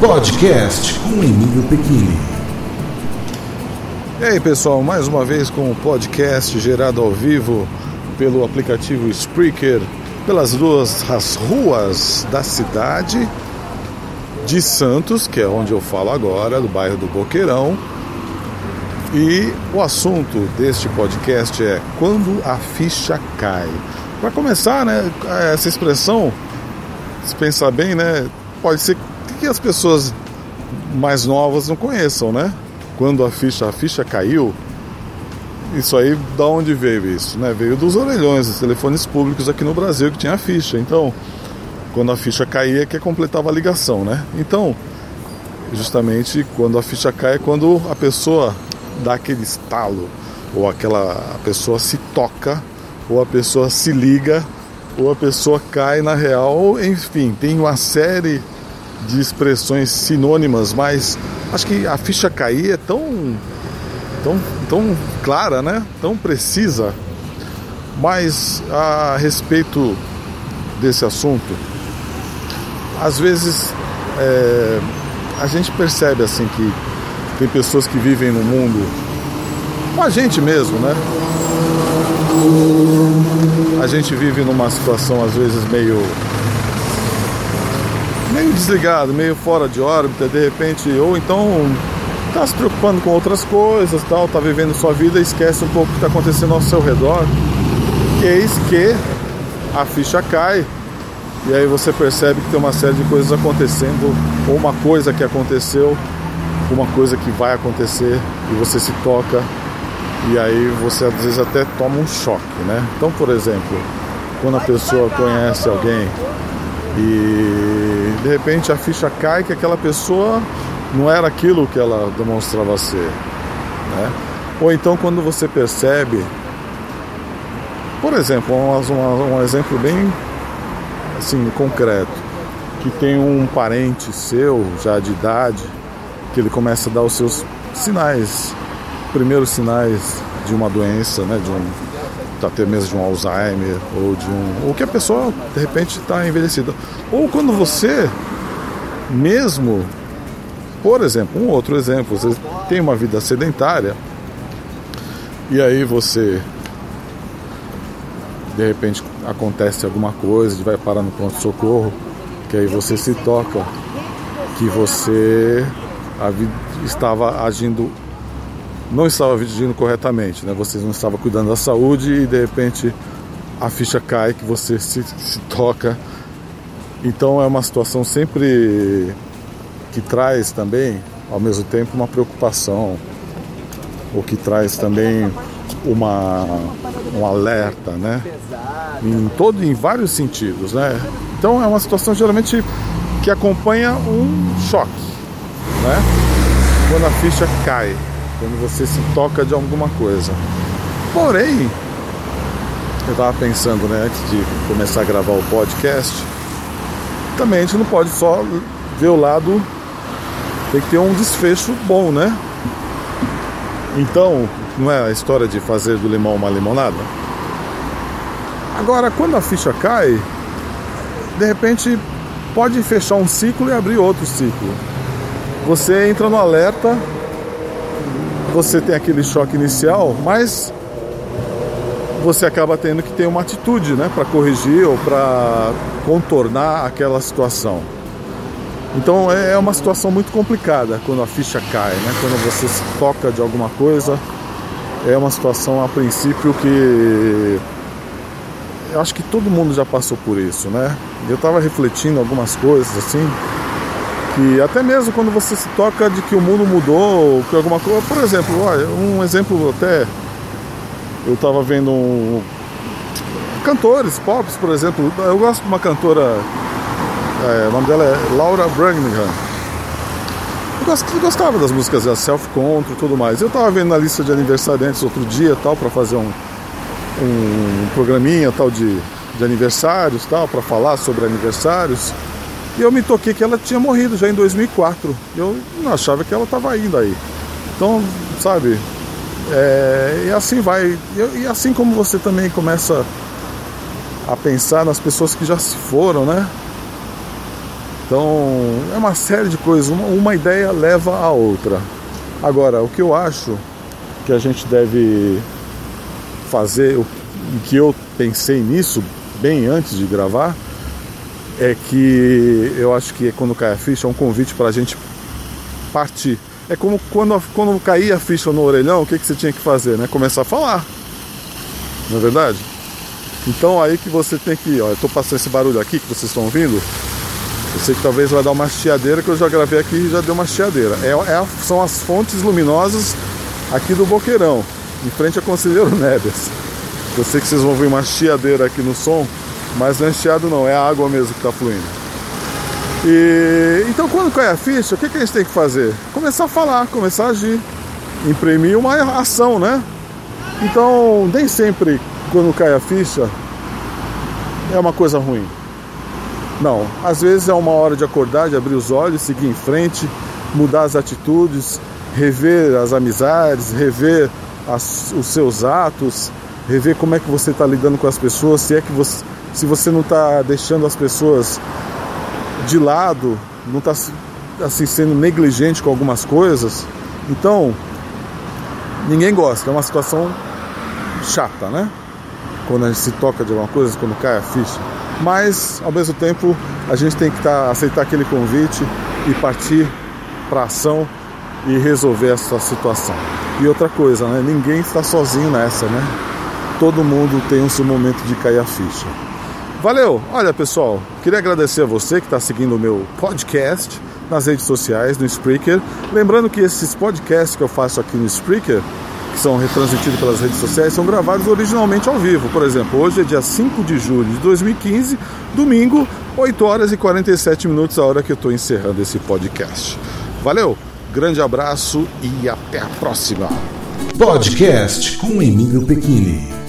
Podcast com Emílio Pequini. E aí pessoal, mais uma vez com o podcast gerado ao vivo pelo aplicativo Spreaker, pelas duas as ruas da cidade de Santos, que é onde eu falo agora, do bairro do Boqueirão. E o assunto deste podcast é quando a ficha cai. Para começar, né, essa expressão, se pensar bem, né, pode ser que as pessoas mais novas não conheçam, né? Quando a ficha, a ficha caiu, isso aí da onde veio isso, né? Veio dos orelhões, dos telefones públicos aqui no Brasil que tinha a ficha. Então, quando a ficha caía é que completava a ligação, né? Então, justamente quando a ficha cai é quando a pessoa dá aquele estalo, ou aquela a pessoa se toca, ou a pessoa se liga, ou a pessoa cai na real, enfim, tem uma série de expressões sinônimas, mas acho que a ficha cair é tão, tão, tão clara, né? Tão precisa. Mas a respeito desse assunto, às vezes é, a gente percebe assim que tem pessoas que vivem no mundo, com a gente mesmo, né? A gente vive numa situação às vezes meio meio desligado, meio fora de órbita, de repente, ou então tá se preocupando com outras coisas, tal, tá vivendo sua vida esquece um pouco o que está acontecendo ao seu redor. Eis que a ficha cai e aí você percebe que tem uma série de coisas acontecendo, ou uma coisa que aconteceu, uma coisa que vai acontecer e você se toca e aí você às vezes até toma um choque, né? Então, por exemplo, quando a pessoa conhece alguém e de repente a ficha cai que aquela pessoa não era aquilo que ela demonstrava ser. Né? Ou então quando você percebe, por exemplo, um, um, exemplo bem assim concreto, que tem um parente seu já de idade que ele começa a dar os seus sinais, primeiros sinais de uma doença, né, de um até mesmo de um Alzheimer ou de um ou que a pessoa de repente está envelhecida. Ou quando você mesmo por exemplo um outro exemplo você tem uma vida sedentária e aí você de repente acontece alguma coisa vai parar no ponto de socorro que aí você se toca que você estava agindo não estava agindo corretamente, né? Você não estava cuidando da saúde e de repente a ficha cai que você se, se toca. Então é uma situação sempre que traz também, ao mesmo tempo, uma preocupação, ou que traz também uma, um alerta, né? Em todo, em vários sentidos, né? Então é uma situação geralmente que acompanha um choque, né? Quando a ficha cai quando você se toca de alguma coisa. Porém, eu estava pensando, né, antes de começar a gravar o podcast, também a gente não pode só ver o lado, tem que ter um desfecho bom, né? Então, não é a história de fazer do limão uma limonada? Agora, quando a ficha cai, de repente pode fechar um ciclo e abrir outro ciclo. Você entra no alerta você tem aquele choque inicial, mas você acaba tendo que ter uma atitude, né, para corrigir ou para contornar aquela situação. Então é, é uma situação muito complicada quando a ficha cai, né? Quando você se toca de alguma coisa, é uma situação a princípio que eu acho que todo mundo já passou por isso, né? Eu estava refletindo algumas coisas assim, que até mesmo quando você se toca de que o mundo mudou, que alguma coisa, por exemplo, um exemplo até eu estava vendo um, cantores, pops, por exemplo, eu gosto de uma cantora, é, o nome dela é Laura Branigan. Eu gostava das músicas da Self Control e tudo mais. Eu estava vendo na lista de aniversariantes outro dia tal para fazer um, um programinha tal de, de aniversários tal para falar sobre aniversários. E eu me toquei que ela tinha morrido já em 2004. Eu não achava que ela estava ainda aí. Então, sabe, é, e assim vai. E, e, assim como você também começa a pensar nas pessoas que já se foram, né? Então é uma série de coisas, uma, uma ideia leva a outra. Agora, o que eu acho que a gente deve fazer, o que eu pensei nisso bem antes de gravar, é que eu acho que quando cai a ficha é um convite para a gente partir. É como quando, quando caía a ficha no orelhão, o que, que você tinha que fazer? Né? Começar a falar. Não é verdade? Então aí que você tem que. Ó, eu estou passando esse barulho aqui que vocês estão ouvindo. Eu sei que talvez vai dar uma chiadeira, que eu já gravei aqui e já deu uma chiadeira. É, é, são as fontes luminosas aqui do Boqueirão, em frente ao Conselheiro Neves. Eu sei que vocês vão ver uma chiadeira aqui no som, mas não é chiado não, é a água mesmo que está fluindo. E então quando cai a ficha, o que, que a gente tem que fazer? Começar a falar, começar a agir, imprimir uma ação, né? Então nem sempre quando cai a ficha é uma coisa ruim. Não, às vezes é uma hora de acordar, de abrir os olhos, seguir em frente, mudar as atitudes, rever as amizades, rever as, os seus atos, rever como é que você está lidando com as pessoas, se é que você, se você não está deixando as pessoas de lado, não está assim sendo negligente com algumas coisas. Então, ninguém gosta, é uma situação chata, né? Quando a gente se toca de alguma coisa, quando cai a ficha. Mas, ao mesmo tempo, a gente tem que tá, aceitar aquele convite e partir para ação e resolver essa situação. E outra coisa, né? Ninguém está sozinho nessa, né? Todo mundo tem o seu momento de cair a ficha. Valeu! Olha pessoal, queria agradecer a você que está seguindo o meu podcast nas redes sociais, no Spreaker. Lembrando que esses podcasts que eu faço aqui no Spreaker, que são retransmitidos pelas redes sociais, são gravados originalmente ao vivo. Por exemplo, hoje é dia 5 de julho de 2015, domingo, 8 horas e 47 minutos, a hora que eu estou encerrando esse podcast. Valeu! Grande abraço e até a próxima. Podcast com Emílio Pequini.